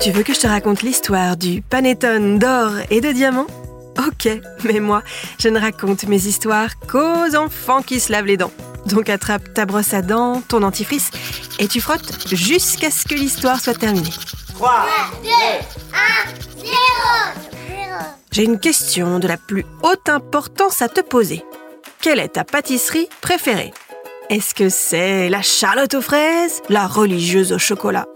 Tu veux que je te raconte l'histoire du panettone d'or et de diamants? Ok, mais moi, je ne raconte mes histoires qu'aux enfants qui se lavent les dents. Donc attrape ta brosse à dents, ton dentifrice, et tu frottes jusqu'à ce que l'histoire soit terminée. 3, 2, 1, 0. J'ai une question de la plus haute importance à te poser. Quelle est ta pâtisserie préférée? Est-ce que c'est la charlotte aux fraises, la religieuse au chocolat?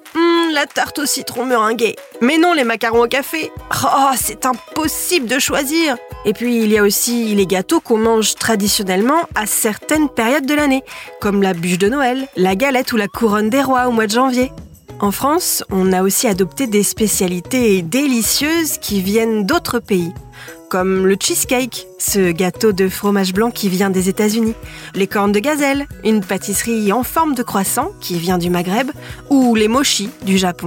La tarte au citron meringuée. Mais non, les macarons au café. Oh, c'est impossible de choisir. Et puis, il y a aussi les gâteaux qu'on mange traditionnellement à certaines périodes de l'année, comme la bûche de Noël, la galette ou la couronne des rois au mois de janvier. En France, on a aussi adopté des spécialités délicieuses qui viennent d'autres pays, comme le cheesecake, ce gâteau de fromage blanc qui vient des États-Unis, les cornes de gazelle, une pâtisserie en forme de croissant qui vient du Maghreb, ou les mochi du Japon.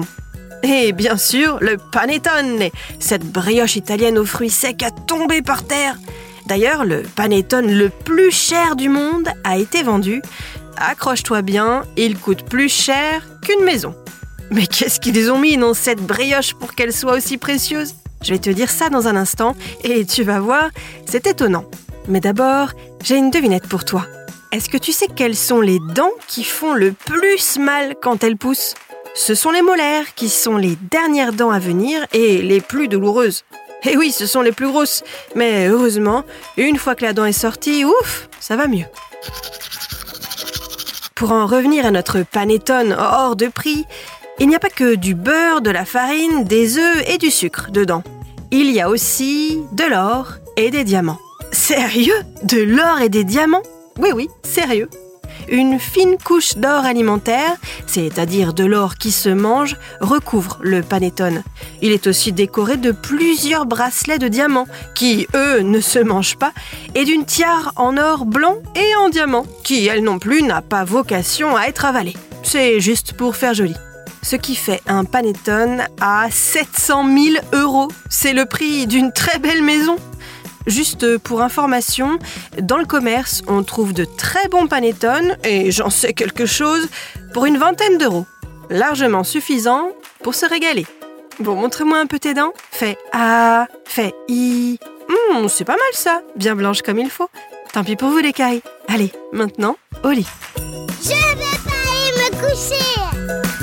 Et bien sûr, le panettone, cette brioche italienne aux fruits secs à tomber par terre. D'ailleurs, le panettone le plus cher du monde a été vendu. Accroche-toi bien, il coûte plus cher qu'une maison. Mais qu'est-ce qu'ils ont mis dans cette brioche pour qu'elle soit aussi précieuse? Je vais te dire ça dans un instant et tu vas voir, c'est étonnant. Mais d'abord, j'ai une devinette pour toi. Est-ce que tu sais quelles sont les dents qui font le plus mal quand elles poussent? Ce sont les molaires qui sont les dernières dents à venir et les plus douloureuses. Et oui, ce sont les plus grosses. Mais heureusement, une fois que la dent est sortie, ouf, ça va mieux. Pour en revenir à notre panettone hors de prix, il n'y a pas que du beurre, de la farine, des œufs et du sucre dedans. Il y a aussi de l'or et des diamants. Sérieux? De l'or et des diamants? Oui, oui, sérieux. Une fine couche d'or alimentaire, c'est-à-dire de l'or qui se mange, recouvre le panettone. Il est aussi décoré de plusieurs bracelets de diamants, qui, eux, ne se mangent pas, et d'une tiare en or blanc et en diamant, qui, elle non plus, n'a pas vocation à être avalée. C'est juste pour faire joli ce qui fait un panettone à 700 000 euros. C'est le prix d'une très belle maison. Juste pour information, dans le commerce, on trouve de très bons panettones, et j'en sais quelque chose, pour une vingtaine d'euros. Largement suffisant pour se régaler. Bon, montre-moi un peu tes dents. Fais A, fais I. Hum, c'est pas mal ça, bien blanche comme il faut. Tant pis pour vous les cailles. Allez, maintenant, au lit. Je pas aller me coucher.